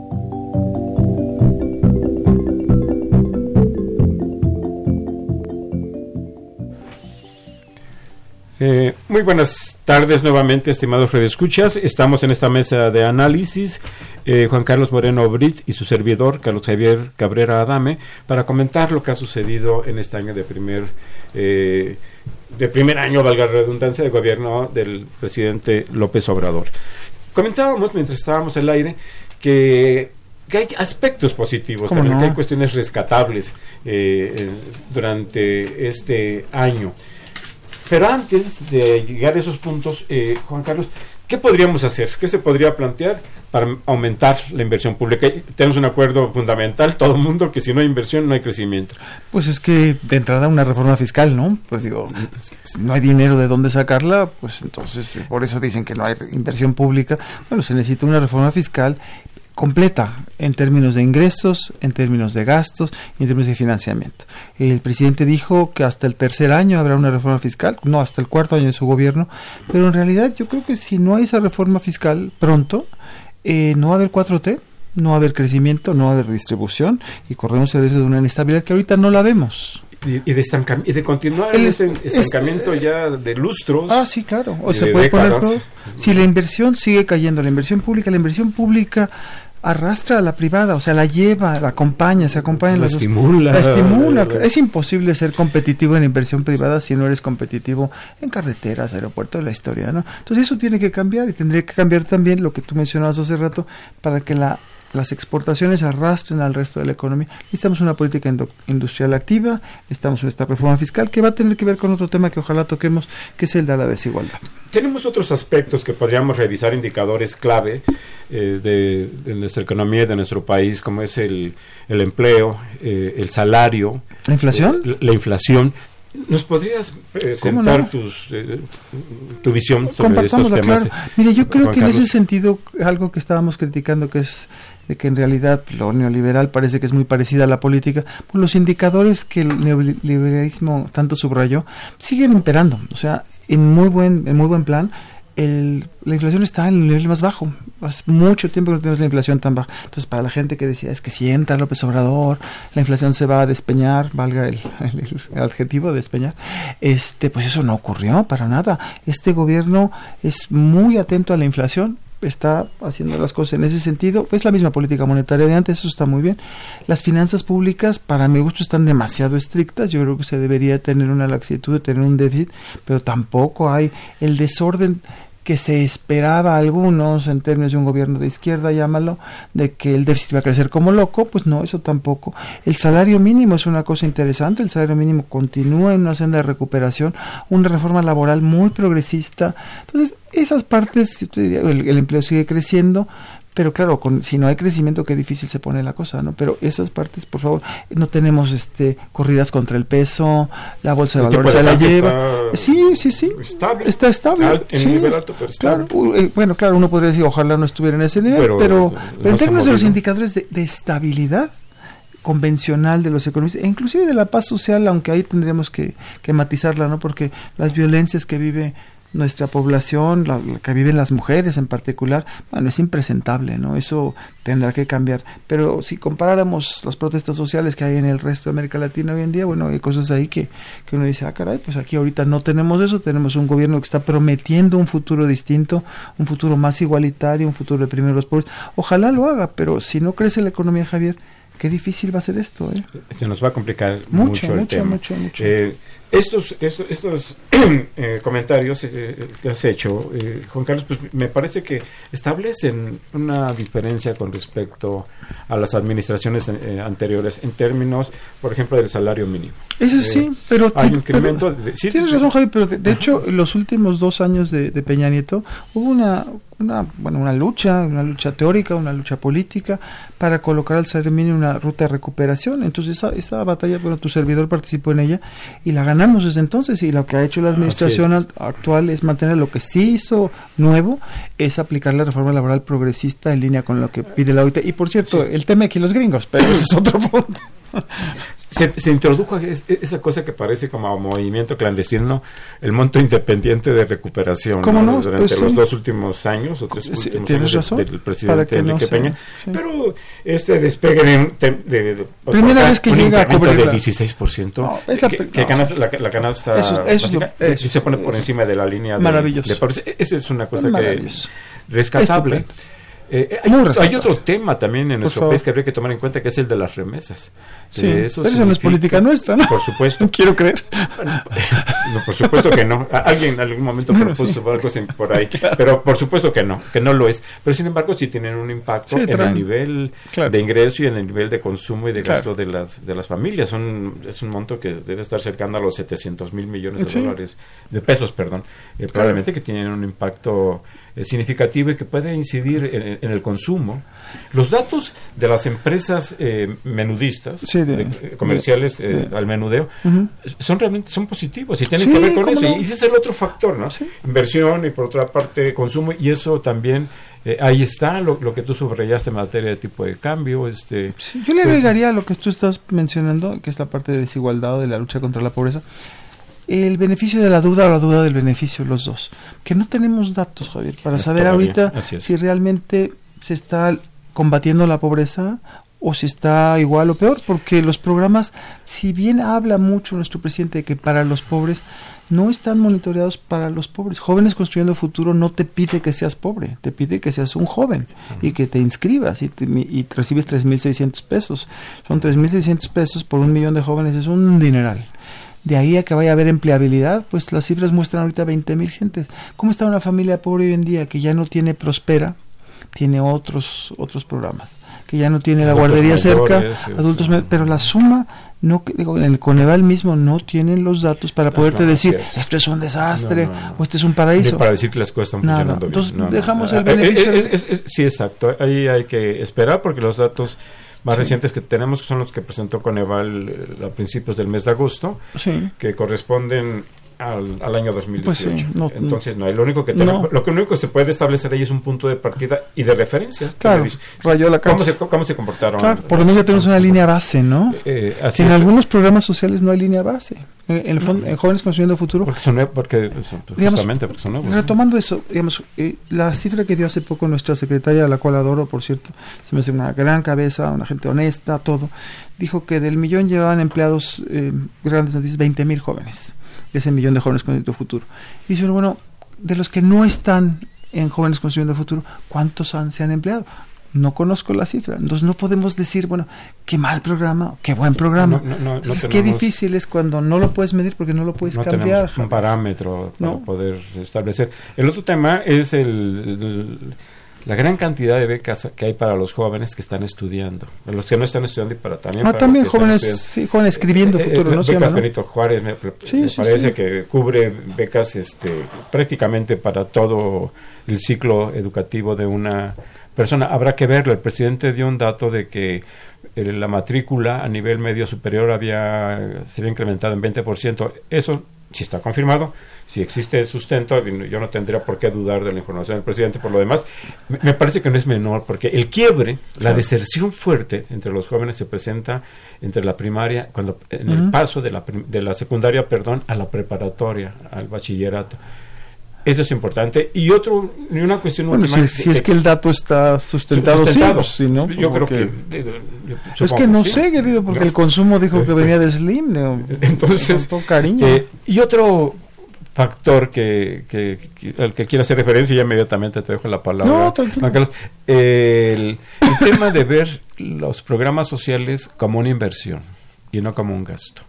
Eh, muy buenas tardes nuevamente, estimados redescuchas. Estamos en esta mesa de análisis, eh, Juan Carlos Moreno Brit y su servidor, Carlos Javier Cabrera Adame, para comentar lo que ha sucedido en este año de primer, eh, de primer año, valga la redundancia, de gobierno del presidente López Obrador. Comentábamos mientras estábamos en el aire que que hay aspectos positivos, ¿Cómo también no? que hay cuestiones rescatables eh, eh, durante este año. Pero antes de llegar a esos puntos, eh, Juan Carlos, ¿qué podríamos hacer? ¿Qué se podría plantear para aumentar la inversión pública? Tenemos un acuerdo fundamental, todo el mundo, que si no hay inversión no hay crecimiento. Pues es que de entrada una reforma fiscal, ¿no? Pues digo, si no hay dinero de dónde sacarla, pues entonces eh, por eso dicen que no hay inversión pública. Bueno, se necesita una reforma fiscal completa en términos de ingresos, en términos de gastos en términos de financiamiento. El presidente dijo que hasta el tercer año habrá una reforma fiscal, no hasta el cuarto año de su gobierno, pero en realidad yo creo que si no hay esa reforma fiscal pronto, eh, no va a haber 4T, no va a haber crecimiento, no va a haber distribución y corremos el riesgo de una inestabilidad que ahorita no la vemos. Y, y de, y de continuar El ese es- estancamiento ya de lustros. Ah, sí, claro. O se de puede poner décadas. todo. Si la inversión sigue cayendo, la inversión pública, la inversión pública arrastra a la privada, o sea, la lleva, la acompaña, se acompañan La las dos. estimula. La estimula. La- Es imposible ser competitivo en inversión privada si no eres competitivo en carreteras, aeropuertos, la historia, ¿no? Entonces eso tiene que cambiar y tendría que cambiar también lo que tú mencionabas hace rato para que la las exportaciones arrastren al resto de la economía. Necesitamos una política industrial activa, necesitamos esta reforma fiscal que va a tener que ver con otro tema que ojalá toquemos, que es el de la desigualdad. Tenemos otros aspectos que podríamos revisar, indicadores clave eh, de, de nuestra economía de nuestro país, como es el, el empleo, eh, el salario, ¿La inflación? eh, la, la inflación. ¿Nos podrías presentar no? tus, eh, tu visión sobre estos temas? claro. Mire, yo creo Juan que en ese sentido, algo que estábamos criticando, que es de que en realidad lo neoliberal parece que es muy parecida a la política, pues los indicadores que el neoliberalismo tanto subrayó siguen imperando. O sea, en muy buen, en muy buen plan, el, la inflación está en el nivel más bajo. Hace mucho tiempo que no tenemos la inflación tan baja. Entonces, para la gente que decía, es que si entra López Obrador, la inflación se va a despeñar, valga el, el, adjetivo despeñar, este, pues eso no ocurrió para nada. Este gobierno es muy atento a la inflación, está haciendo las cosas en ese sentido. Es la misma política monetaria de antes, eso está muy bien. Las finanzas públicas, para mi gusto, están demasiado estrictas. Yo creo que se debería tener una laxitud, tener un déficit, pero tampoco hay el desorden que se esperaba a algunos en términos de un gobierno de izquierda, llámalo, de que el déficit iba a crecer como loco, pues no, eso tampoco. El salario mínimo es una cosa interesante, el salario mínimo continúa en una senda de recuperación, una reforma laboral muy progresista. Entonces, esas partes, yo te diría, el, el empleo sigue creciendo, pero claro, con, si no hay crecimiento, qué difícil se pone la cosa, ¿no? Pero esas partes, por favor, no tenemos este corridas contra el peso, la bolsa de valores se la lleva. sí, sí, sí. Estable. Está estable. Al, en sí, nivel alto, pero estable. Claro, eh, bueno, claro, uno podría decir, ojalá no estuviera en ese nivel, pero, pero, pero no en términos de los indicadores de, de estabilidad, convencional de los economistas, e inclusive de la paz social, aunque ahí tendríamos que, que matizarla, ¿no? Porque las violencias que vive nuestra población, la, la, que viven las mujeres en particular, bueno, es impresentable, ¿no? Eso tendrá que cambiar. Pero si comparáramos las protestas sociales que hay en el resto de América Latina hoy en día, bueno, hay cosas ahí que, que uno dice, ah, caray, pues aquí ahorita no tenemos eso, tenemos un gobierno que está prometiendo un futuro distinto, un futuro más igualitario, un futuro de primero los pobres. Ojalá lo haga, pero si no crece la economía, Javier, qué difícil va a ser esto, ¿eh? Se nos va a complicar mucho, mucho el mucho, tema. mucho, mucho. Eh, estos, estos, estos eh, comentarios eh, que has hecho, eh, Juan Carlos, pues me parece que establecen una diferencia con respecto a las administraciones eh, anteriores en términos, por ejemplo, del salario mínimo. Eso sí, pero, hay incremento pero- de- sí, tienes razón, Javi, pero de, de hecho, en los últimos dos años de, de Peña Nieto hubo una, una, bueno, una lucha, una lucha teórica, una lucha política para colocar al salario mínimo una ruta de recuperación. Entonces, esa, esa batalla, bueno, tu servidor participó en ella y la ganamos desde entonces. Y lo que ha hecho la administración actual es mantener lo que sí hizo nuevo, es aplicar la reforma laboral progresista en línea con lo que pide la OIT. Y por cierto, el tema aquí los gringos, pero ese es otro punto. Se, se introdujo es- esa cosa que parece como movimiento clandestino, el monto independiente de recuperación ¿Cómo no? durante Pues los sí. dos últimos años o tres Sí, últimos tienes años razón, del presidente que no Enrique sea, Peña. sí. Pero este despegue de, de- de- Primera vez que un llega a cubrirla. del 16%, No, es la que, pri- que no, canasta- la, la canasta Eso- eso lo- y se pone por encima de la línea de, Maravilloso. de Esa es una cosa que rescatable. Estupendo. Eh, hay, Muy hay otro tema también en nuestro favor. país que habría que tomar en cuenta que es el de las remesas. Sí, Eh, pero eso no es política nuestra, ¿no? Por supuesto. Quiero creer. No, por supuesto que no. Alguien en algún momento Bueno, propuso sí. algo por ahí, pero por supuesto que no, que no lo es. Pero sin embargo sí tienen un impacto Sí, en el nivel Claro. de ingreso y en el nivel de consumo y de Claro. gasto de las de las familias. Son es un monto que debe estar cercano a los 700 mil millones de Sí. dólares, de pesos, perdón. Eh, probablemente que tienen un impacto eh, significativo y que puede incidir en, en el consumo. Los datos de las empresas eh, menudistas, Sí, de- de- eh, comerciales eh, de- al menudeo, son realmente son positivos y tienen Sí, que ver con eso. no. Y ese es el otro factor, ¿no? Sí. Inversión y por otra parte consumo y eso también eh, ahí está lo, lo que tú subrayaste en materia de tipo de cambio, este Sí, yo le agregaría a lo que tú estás mencionando, que es la parte de desigualdad o de la lucha contra la pobreza, el beneficio de la duda o la duda del beneficio, los dos. Que no tenemos datos, Javier, para saber todavía, ahorita si realmente se está combatiendo la pobreza o si está igual o peor, porque los programas, si bien habla mucho nuestro presidente de que para los pobres, no están monitoreados para los pobres. Jóvenes Construyendo Futuro no te pide que seas pobre, te pide que seas un joven y que te inscribas y, te- y recibes 3.600 pesos. Son 3.600 pesos por un millón de jóvenes, es un dineral. De ahí a que vaya a haber empleabilidad, pues las cifras muestran ahorita 20.000 gentes. ¿Cómo está una familia pobre hoy en día que ya no tiene Prospera? Tiene otros otros programas, que ya no tiene la guardería cerca, mayores, adultos eh, mayores, pero la suma no digo en el Coneval mismo no tienen los datos para poderte no, decir es. esto es un desastre No, o este es un paraíso. para decir que las cosas están funcionando bien. Entonces, dejamos el Ah, eh, beneficio. eh, eh, eh, sí, exacto. Ahí hay que esperar porque los datos más recientes que tenemos que son los que presentó Coneval eh, a principios del mes de agosto, Sí. que corresponden al, al año 2018. Pues sí, no- Entonces, no, lo único que No. tenemos- lo que único que se puede establecer ahí es un punto de partida y de referencia. Claro, rayó la ¿Cómo se, cómo se comportaron? Claro, por lo menos ya tenemos una línea base, ¿no? Eh, así Si en es. algunos programas sociales no hay línea base. En, en el fondo- en Jóvenes Construyendo Futuro, Porque son nuevos, porque, Digamos, justamente porque son nuevos. retomando eso, digamos, eh, la cifra que dio hace poco nuestra secretaria, a la cual adoro, por cierto, se me hace una gran cabeza, una gente honesta, todo, dijo que del millón llevaban empleados, eh, grandes noticias, 20 mil jóvenes, de ese millón de jóvenes construyendo futuro. Y dice, uno, bueno, de los que no están en jóvenes construyendo futuro, ¿cuántos han, se han empleado? No conozco la cifra, entonces no podemos decir, bueno, qué mal programa, qué buen programa. No, no, qué difícil es cuando no lo puedes medir porque no lo puedes cambiar. un parámetro para No. poder establecer. El otro tema es el, el- la gran cantidad de becas que hay para los jóvenes que están estudiando, los que no están estudiando y para también Ah, para también jóvenes, sí, jóvenes escribiendo Eh, eh, futuro, ¿no? Se becas llama. Benito Juárez me, Sí, me sí, parece sí. que cubre becas este, prácticamente para todo el ciclo educativo de una persona. Habrá que verlo. El presidente dio un dato de que eh, la matrícula a nivel medio superior había se había incrementado en 20%. Eso sí está confirmado. Si existe sustento, yo no tendría por qué dudar de la información del presidente. Por lo demás, me- parece que no es menor, porque el quiebre, la deserción fuerte entre los jóvenes se presenta entre la primaria, cuando en el paso de la, de la secundaria, perdón, a la preparatoria, al bachillerato. Eso es importante. Y otro, y una cuestión Bueno, última si, si es que el dato está sustentado, sustentado. sí, si no, Yo creo que... Es que no sí. sé, querido, porque No. el consumo dijo Este- que venía de Slim. ¿no? Entonces, Con todo cariño. eh, y otro factor que, que, al que quiero hacer referencia, y ya inmediatamente te dejo la palabra. No, el, el tema de ver los programas sociales como una inversión y no como un gasto.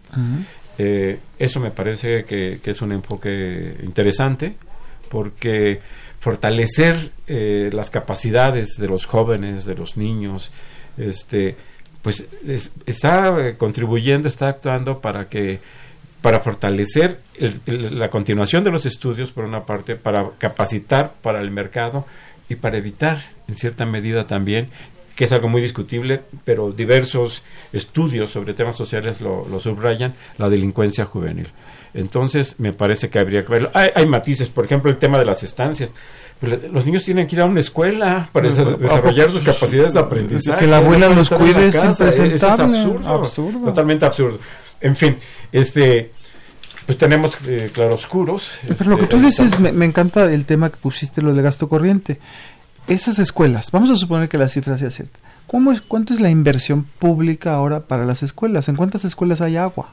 Eh, eso me parece que, que es un enfoque interesante porque fortalecer eh, las capacidades de los jóvenes, de los niños, este, pues es- está contribuyendo, está actuando para que para fortalecer la continuación de los estudios por una parte, para capacitar para el mercado y para evitar en cierta medida también que es algo muy discutible, pero diversos estudios sobre temas sociales lo subrayan, la delincuencia juvenil. Entonces, me parece que habría que verlo. Hay, hay matices, por ejemplo, el tema de las estancias. Los niños tienen que ir a una escuela para desa- desarrollar sus capacidades de aprendizaje. Que la abuela No los cuide es. Eso es impresentable, absurdo, absurdo. Totalmente absurdo. En fin, este, pues tenemos eh, claroscuros. Pero lo que este, tú dices, me, me encanta el tema que pusiste, lo del gasto corriente. Esas escuelas, vamos a suponer que la cifra sea cierta. ¿Cómo es, ¿Cuánto es la inversión pública ahora para las escuelas? ¿En cuántas escuelas hay agua?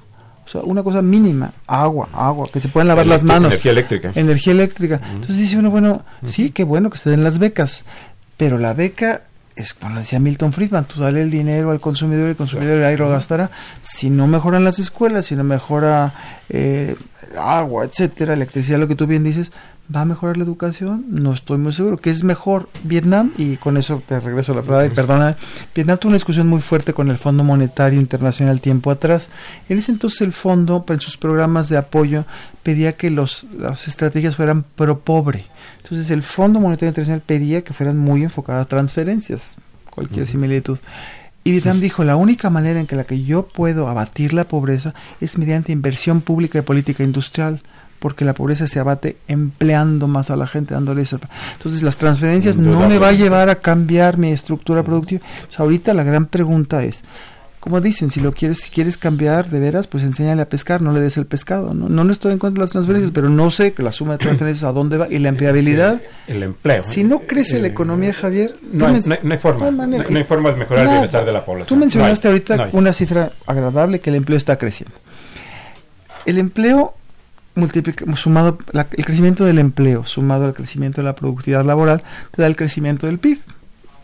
O sea, una cosa mínima, agua, agua, que se puedan lavar las manos. Energía eléctrica. Energía eléctrica. Entonces dice uno, bueno, sí, qué bueno que se den las becas, pero la beca es como decía Milton Friedman, tú dale el dinero al consumidor y el consumidor ahí lo gastará. Si no mejoran las escuelas, si no mejora eh, agua, etcétera, electricidad, lo que tú bien dices, ¿va a mejorar la educación? No estoy muy seguro. ¿Qué es mejor? Vietnam, y con eso te regreso la palabra, y perdona, Vietnam tuvo una discusión muy fuerte con el Fondo Monetario Internacional tiempo atrás. En ese entonces el fondo, en sus programas de apoyo, pedía que los, las estrategias fueran pro pobre. Entonces el Fondo Monetario Internacional pedía que fueran muy enfocadas a transferencias, cualquier similitud. Y Vietnam dijo, la única manera en que la que yo puedo abatir la pobreza es mediante inversión pública y política industrial, porque la pobreza se abate empleando más a la gente, dándole eso. Entonces las transferencias no me va a llevar a cambiar mi estructura productiva. Entonces, ahorita la gran pregunta es, como dicen, si lo quieres, si quieres cambiar de veras, pues enséñale a pescar, no le des el pescado. No, no estoy en contra de las transferencias, pero no sé que la suma de transferencias a dónde va y la empleabilidad. El empleo. Si no crece la Eh, economía, Javier, No hay, no hay- no hay forma. no hay hay, forma de mejorar el bienestar de la población. Tú mencionaste ahorita una cifra agradable, que el empleo está creciendo. El empleo sumado, el crecimiento del empleo sumado al crecimiento de la productividad laboral, te da el crecimiento del PIB.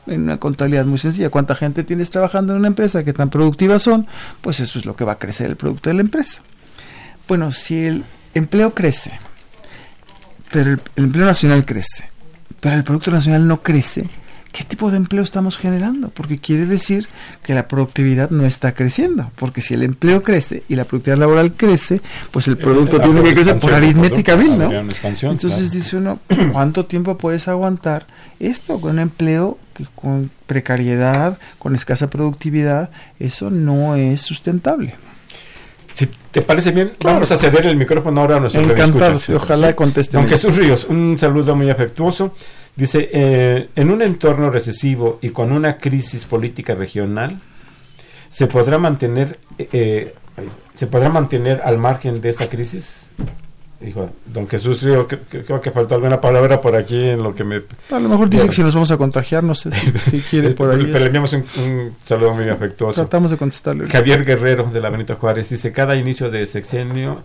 En una contabilidad muy sencilla, ¿cuánta gente tienes trabajando en una empresa? ¿Qué tan productivas son? Pues eso es lo que va a crecer el producto de la empresa. Bueno, si el empleo crece, pero el empleo nacional crece, pero el Producto Nacional no crece, ¿qué tipo de empleo estamos generando? Porque quiere decir que la productividad no está creciendo, porque si el empleo crece y la productividad laboral crece, pues el producto la tiene que crecer por aritmética producto, vil, ¿no? Entonces claro. dice uno, ¿cuánto tiempo puedes aguantar esto con un empleo que con precariedad, con escasa productividad? Eso no es sustentable. Sí, ¿Te parece bien? Vamos a ceder el micrófono ahora a nuestro Encantados, ojalá contesten. Don Jesús Ríos, un saludo muy afectuoso. Dice, eh, en un entorno recesivo y con una crisis política regional, ¿se podrá mantener, eh, ¿se podrá mantener al margen de esta crisis? Dijo, don Jesús Ríos, creo que faltó alguna palabra por aquí en lo que me... A lo mejor dice que si nos vamos a contagiar, no sé si, quiere por ahí. Pero le enviamos un, un, saludo muy afectuoso. Tratamos de contestarle. Javier Guerrero, de la Benito Juárez, dice, cada inicio de sexenio,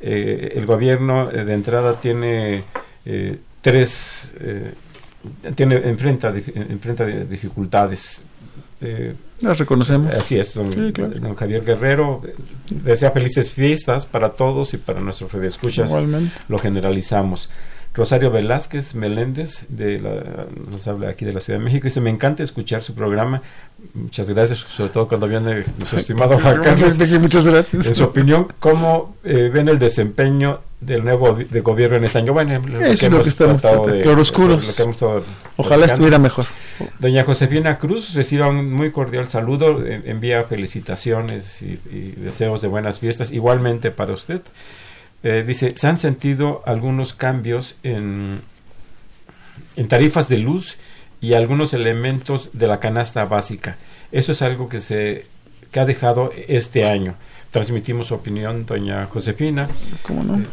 eh, el gobierno eh, de entrada tiene eh, tres tiene enfrenta enfrenta dificultades eh, las reconocemos. así es don, don, Javier Guerrero desea felices fiestas para todos y para nuestros escuchas. Lo generalizamos Rosario Velázquez Meléndez de la, nos habla aquí de la Ciudad de México dice me encanta escuchar su programa muchas gracias sobre todo cuando viene nuestro estimado Juan Carlos muchas gracias en su opinión cómo eh, ven el desempeño del nuevo de gobierno en este año. Bueno, lo Eso que es lo que estamos de, claroscuros. Lo que Ojalá estuviera mejor. Doña Josefina Cruz reciba un muy cordial saludo, envía felicitaciones y, y, deseos de buenas fiestas, igualmente para usted. Eh, dice, se han sentido algunos cambios en, en tarifas de luz y algunos elementos de la canasta básica. Eso es algo que se que ha dejado este año transmitimos su opinión, doña Josefina. ¿Cómo no?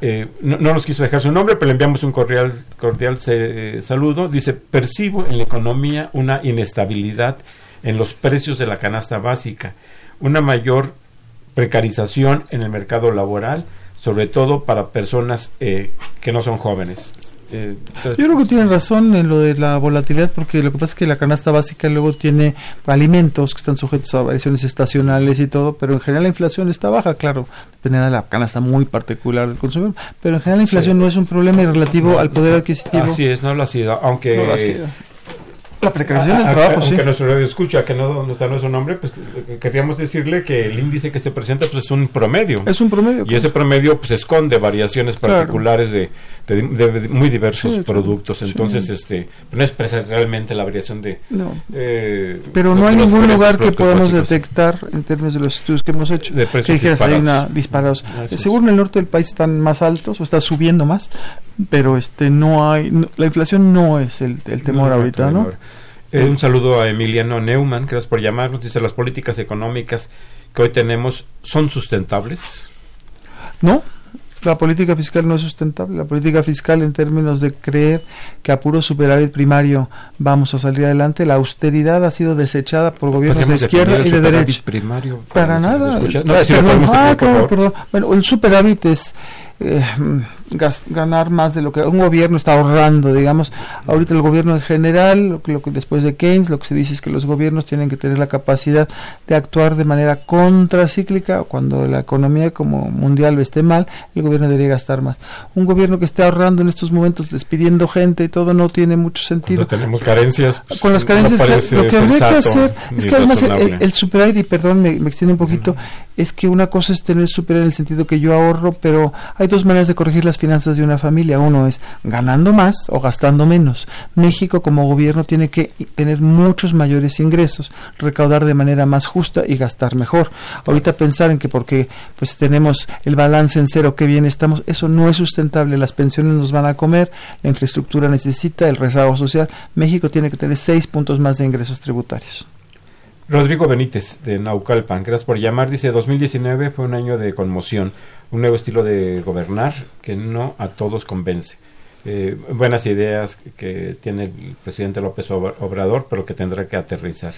Eh, no, nos quiso dejar su nombre, pero le enviamos un cordial, cordial eh, saludo. Dice, percibo en la economía una inestabilidad en los precios de la canasta básica, una mayor precarización en el mercado laboral, sobre todo para personas eh, que no son jóvenes. Eh, Yo creo que tienen razón en lo de la volatilidad porque lo que pasa es que la canasta básica luego tiene alimentos que están sujetos a variaciones estacionales y todo, pero en general la inflación está baja, claro, dependerá de la canasta muy particular del consumidor, pero en general la inflación no es un problema relativo al poder adquisitivo. Así es, no lo ha sido, aunque no lo ha sido. La precarización del trabajo, aunque sí. nuestro radio escucha que no, está nuestro nombre, pues queríamos decirle que el índice que se presenta pues es un promedio. Es un promedio. Y ese promedio pues esconde variaciones particulares de, de, muy diversos productos. Entonces, este no expresa realmente la variación de... No. Eh, Pero no hay ningún lugar que podamos detectar en términos de los estudios que hemos hecho de que dijeras hay una disparados. Seguro en el norte del país están más altos o está subiendo más, pero este no hay... la inflación no es el, el temor ahorita, ¿no? Eh, un saludo a Emiliano Neumann, gracias por llamarnos. Dice, las políticas económicas que hoy tenemos son sustentables. No, la política fiscal no es sustentable. La política fiscal en términos de creer que a puro superávit primario vamos a salir adelante, la austeridad ha sido desechada por gobiernos de izquierda y de derecha. Primario, para nada. No, ah, claro, perdón. Bueno, el superávit es eh, ganar más de lo que un gobierno está ahorrando, digamos. Ahorita el gobierno en general, lo que, lo que, después de Keynes, lo que se dice es que los gobiernos tienen que tener la capacidad de actuar de manera contracíclica. Cuando la economía como mundial esté mal, el gobierno debería gastar más. Un gobierno que esté ahorrando en estos momentos, despidiendo gente y todo, no tiene mucho sentido. Cuando tenemos carencias. Pues, Con las carencias, no lo que habría que hacer es que además el, el, superávit, y perdón, me, me extiendo un poquito, uh -huh. es que una cosa es tener superávit en el sentido que yo ahorro, pero hay dos maneras de corregir las finanzas de una familia. Uno es ganando más o gastando menos. México como gobierno tiene que tener muchos mayores ingresos, recaudar de manera más justa y gastar mejor. Ahorita pensar en que porque pues tenemos el balance en cero, qué bien estamos, eso no es sustentable. Las pensiones nos van a comer, la infraestructura necesita, el rezago social. México tiene que tener seis puntos más de ingresos tributarios. Rodrigo Benítez, de Naucalpan, gracias por llamar. Dice, 2019 fue un año de conmoción, un nuevo estilo de gobernar que no a todos convence. Eh, buenas ideas que tiene el presidente López Obrador, pero que tendrá que aterrizar.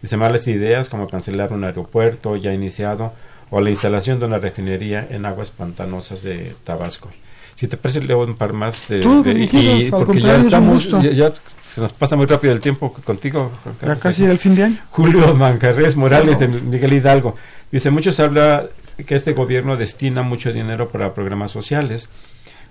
Dice, malas ideas como cancelar un aeropuerto ya iniciado o la instalación de una refinería en aguas pantanosas de Tabasco. Si te parece, leo un par más de, Tú, de, y, porque ya estamos, ya, ya se nos pasa muy rápido el tiempo contigo. Ya casi el fin de año. Julio Manjarres Morales de Miguel Hidalgo. Dice, muchos habla que este gobierno destina mucho dinero para programas sociales.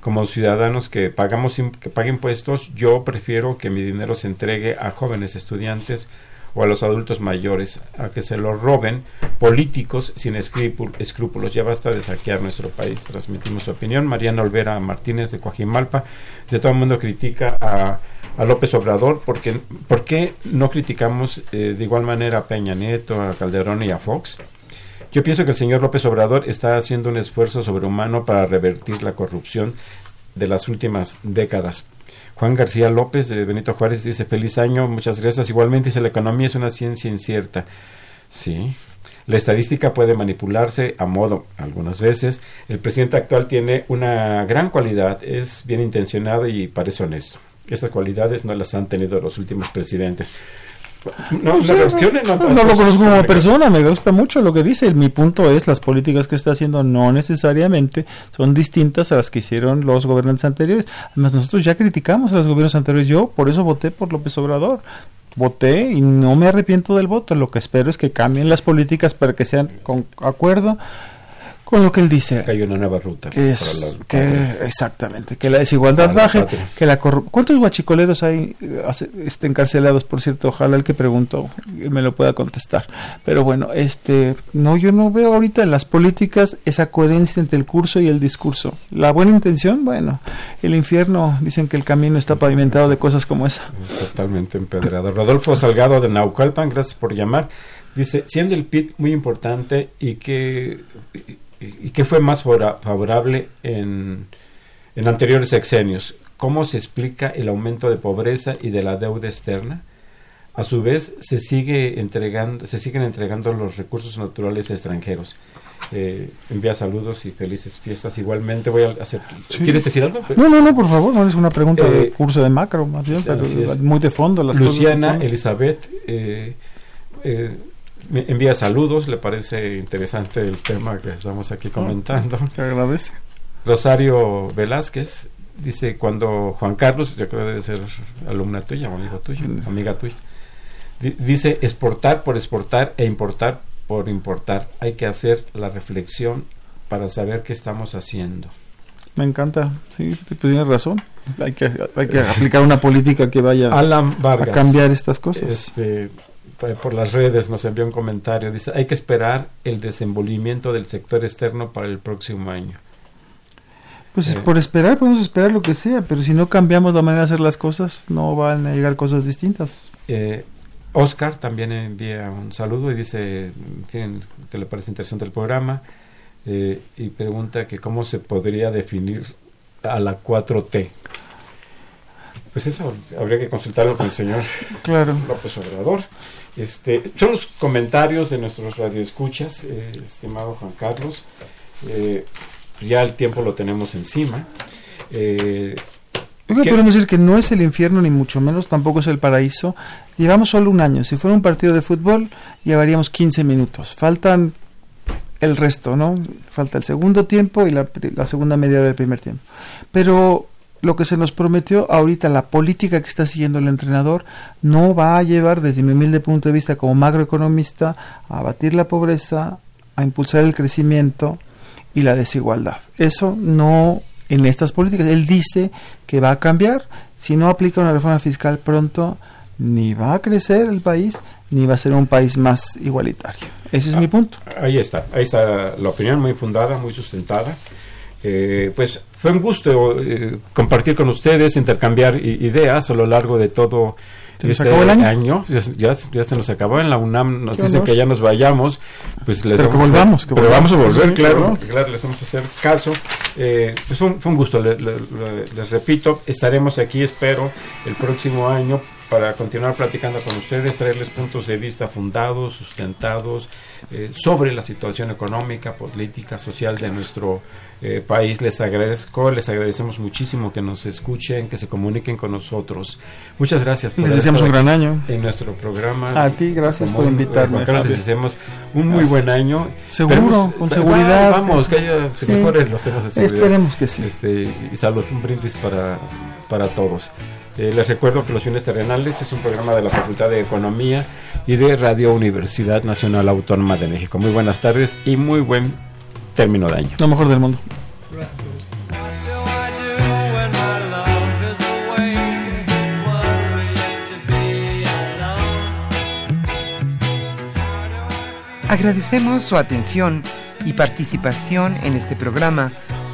Como ciudadanos que pagamos que paguen impuestos, yo prefiero que mi dinero se entregue a jóvenes estudiantes o a los adultos mayores a que se lo roben políticos sin escrúpulos. Ya basta de saquear nuestro país. Transmitimos su opinión. Mariana Olvera Martínez de Coajimalpa. De todo el mundo critica a, a López Obrador. Porque, ¿Por qué no criticamos eh, de igual manera a Peña Nieto, a Calderón y a Fox? Yo pienso que el señor López Obrador está haciendo un esfuerzo sobrehumano para revertir la corrupción de las últimas décadas. Juan García López de Benito Juárez dice feliz año, muchas gracias. Igualmente dice la economía es una ciencia incierta. Sí, la estadística puede manipularse a modo algunas veces. El presidente actual tiene una gran cualidad, es bien intencionado y parece honesto. Estas cualidades no las han tenido los últimos presidentes. No, no, no, lo conozco como persona, me gusta mucho lo que dice. Mi punto es, las políticas que está haciendo no necesariamente son distintas a las que hicieron los gobernantes anteriores. Además, nosotros ya criticamos a los gobiernos anteriores. Yo por eso voté por López Obrador. Voté y no me arrepiento del voto. Lo que espero es que cambien las políticas para que sean con acuerdo con lo que él dice. Que hay una nueva ruta. Que es, que, exactamente, que la desigualdad baje, que la ¿Cuántos guachicoleros hay este, encarcelados, por cierto? Ojalá el que preguntó me lo pueda contestar. Pero bueno, este, no, yo no veo ahorita en las políticas esa coherencia entre el curso y el discurso. La buena intención, bueno, el infierno, dicen que el camino está pavimentado de cosas como esa. Totalmente empedrado. Rodolfo Salgado de Naucalpan, gracias por llamar. Dice, siendo el PIB muy importante y que y qué fue más favorable en, en anteriores sexenios. ¿Cómo se explica el aumento de pobreza y de la deuda externa? A su vez, se sigue entregando, se siguen entregando los recursos naturales extranjeros. Eh, envía saludos y felices fiestas. Igualmente voy a hacer. ¿Quieres decir algo? No, no, no, por favor, no es una pregunta de eh, curso de macro, más bien, muy de fondo. Las Luciana Elizabeth eh, eh me envía saludos, le parece interesante el tema que estamos aquí comentando. se agradece. Rosario Velázquez dice, cuando Juan Carlos, yo creo que debe ser alumna tuya o amigo tuyo, amiga tuya, dice, exportar por exportar e importar por importar. Hay que hacer la reflexión para saber qué estamos haciendo. Me encanta, sí, tienes razón. Hay que, hay que aplicar una política que vaya a cambiar estas cosas. Este, por las redes nos envió un comentario, dice, hay que esperar el desenvolvimiento del sector externo para el próximo año. Pues eh, por esperar, podemos esperar lo que sea, pero si no cambiamos la manera de hacer las cosas, no van a llegar cosas distintas. Eh, Oscar también envía un saludo y dice que, le parece interesante el programa eh, y pregunta que cómo se podría definir a la 4T. Pues eso habría que consultarlo con el señor claro. López Obrador. Este, son los comentarios de nuestros radioescuchas, eh, estimado Juan Carlos. Eh, ya el tiempo lo tenemos encima. Eh, podemos decir que no es el infierno, ni mucho menos, tampoco es el paraíso. Llevamos solo un año. Si fuera un partido de fútbol, llevaríamos 15 minutos. Faltan el resto, ¿no? Falta el segundo tiempo y la, la segunda media del primer tiempo. Pero lo que se nos prometió ahorita, la política que está siguiendo el entrenador, no va a llevar, desde mi humilde punto de vista como macroeconomista, a abatir la pobreza, a impulsar el crecimiento y la desigualdad. Eso no en estas políticas. Él dice que va a cambiar. Si no aplica una reforma fiscal pronto, ni va a crecer el país, ni va a ser un país más igualitario. Ese es mi ah, punto. Ahí está, ahí está la opinión muy fundada, muy sustentada. Eh, pues fue un gusto eh, compartir con ustedes, intercambiar ideas a lo largo de todo este año. Ya, se nos acabó en la UNAM, nos dicen que ya nos vayamos, pues les pero vamos, pero vamos a volver, claro, claro, les vamos a hacer caso. Eh, pues fue un gusto, les repito, estaremos aquí, espero, el próximo año para continuar platicando con ustedes, traerles puntos de vista fundados, sustentados, eh, sobre la situación económica, política, social de nuestro eh, país. Les agradezco, les agradecemos muchísimo que nos escuchen, que se comuniquen con nosotros. Muchas gracias por les deseamos un gran año en nuestro programa. A ti, gracias por invitarme. les deseamos un muy buen año. Seguro, con seguridad. Vamos, que haya mejores los temas de seguridad. Esperemos que sí. Este, y salud, un brindis para, para todos. Eh, les recuerdo que Los Bienes Terrenales es un programa de la Facultad de Economía y de Radio Universidad Nacional Autónoma de México. Muy buenas tardes y muy buen término de año. Lo mejor del mundo. Agradecemos su atención y participación en este programa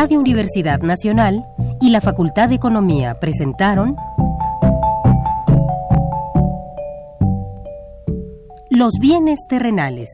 Radio Universidad Nacional y la Facultad de Economía presentaron Los bienes terrenales.